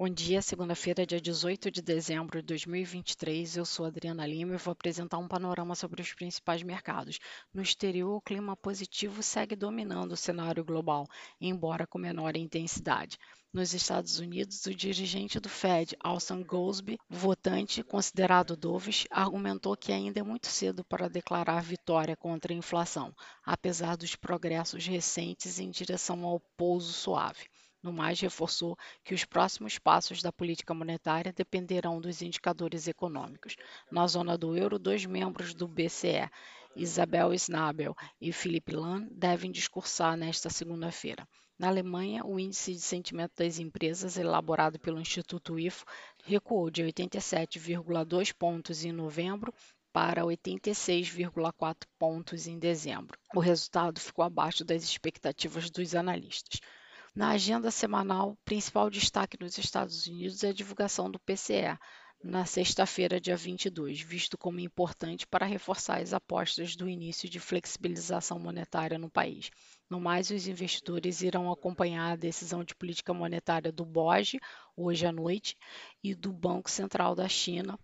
Bom dia, segunda-feira, dia 18 de dezembro de 2023. Eu sou Adriana Lima e vou apresentar um panorama sobre os principais mercados. No exterior, o clima positivo segue dominando o cenário global, embora com menor intensidade. Nos Estados Unidos, o dirigente do Fed, Alston Goolsbee, votante considerado dovish, argumentou que ainda é muito cedo para declarar vitória contra a inflação, apesar dos progressos recentes em direção ao pouso suave. No mais, reforçou que os próximos passos da política monetária dependerão dos indicadores econômicos. Na zona do euro, dois membros do BCE, Isabel Schnabel e Philipp Lahm, devem discursar nesta segunda-feira. Na Alemanha, o índice de sentimento das empresas, elaborado pelo Instituto IFO, recuou de 87,2 pontos em novembro para 86,4 pontos em dezembro. O resultado ficou abaixo das expectativas dos analistas. Na agenda semanal, principal destaque nos Estados Unidos é a divulgação do PCE, na sexta-feira, dia 22, visto como importante para reforçar as apostas do início de flexibilização monetária no país. No mais, os investidores irão acompanhar a decisão de política monetária do BOJ hoje à noite e do Banco Central da China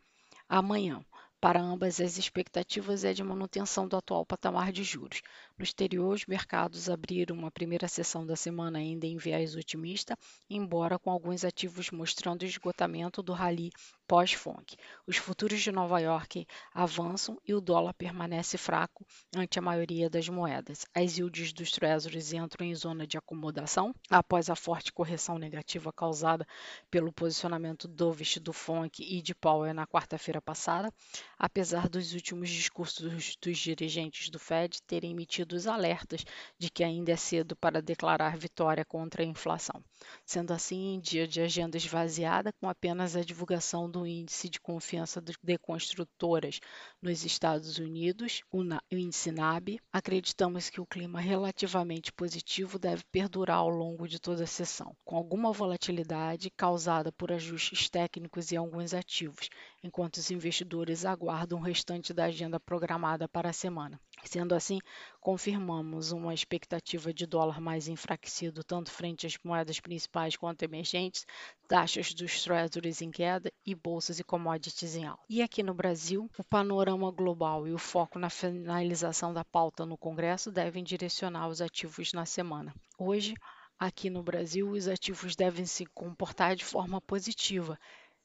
amanhã. Para ambas, as expectativas é de manutenção do atual patamar de juros. No exterior, os mercados abriram uma primeira sessão da semana ainda em viés otimista, embora com alguns ativos mostrando esgotamento do rally pós-FONC. Os futuros de Nova York avançam e o dólar permanece fraco ante a maioria das moedas. As yields dos treasuries entram em zona de acomodação após a forte correção negativa causada pelo posicionamento dovish do FONC e de Powell na quarta-feira passada apesar dos últimos discursos dos dirigentes do Fed terem emitido os alertas de que ainda é cedo para declarar vitória contra a inflação. Sendo assim, em dia de agenda esvaziada, com apenas a divulgação do índice de confiança de construtoras nos Estados Unidos, o índice NAB, acreditamos que o clima relativamente positivo deve perdurar ao longo de toda a sessão, com alguma volatilidade causada por ajustes técnicos em alguns ativos, enquanto os investidores aguardam o restante da agenda programada para a semana. Sendo assim, confirmamos uma expectativa de dólar mais enfraquecido tanto frente às moedas principais quanto emergentes, taxas dos treasuries em queda e bolsas e commodities em alta. E aqui no Brasil, o panorama global e o foco na finalização da pauta no Congresso devem direcionar os ativos na semana. Hoje, aqui no Brasil, os ativos devem se comportar de forma positiva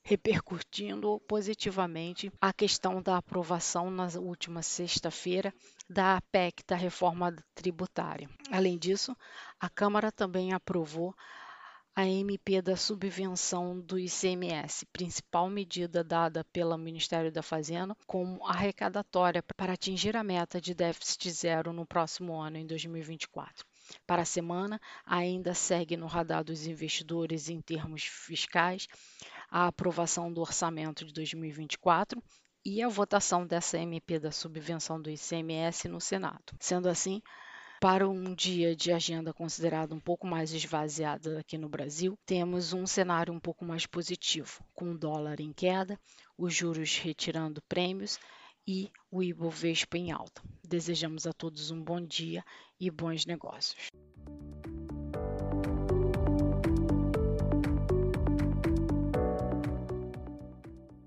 repercutindo positivamente a questão da aprovação na última sexta-feira da PEC da reforma tributária. Além disso, a Câmara também aprovou a MP da subvenção do ICMS, principal medida dada pelo Ministério da Fazenda como arrecadatória para atingir a meta de déficit zero no próximo ano, em 2024. Para a semana, ainda segue no radar dos investidores em termos fiscais a aprovação do orçamento de 2024 e a votação dessa MP da subvenção do ICMS no Senado. Sendo assim, para um dia de agenda considerado um pouco mais esvaziada aqui no Brasil, temos um cenário um pouco mais positivo, com o dólar em queda, os juros retirando prêmios e o Ibovespa em alta. Desejamos a todos um bom dia e bons negócios.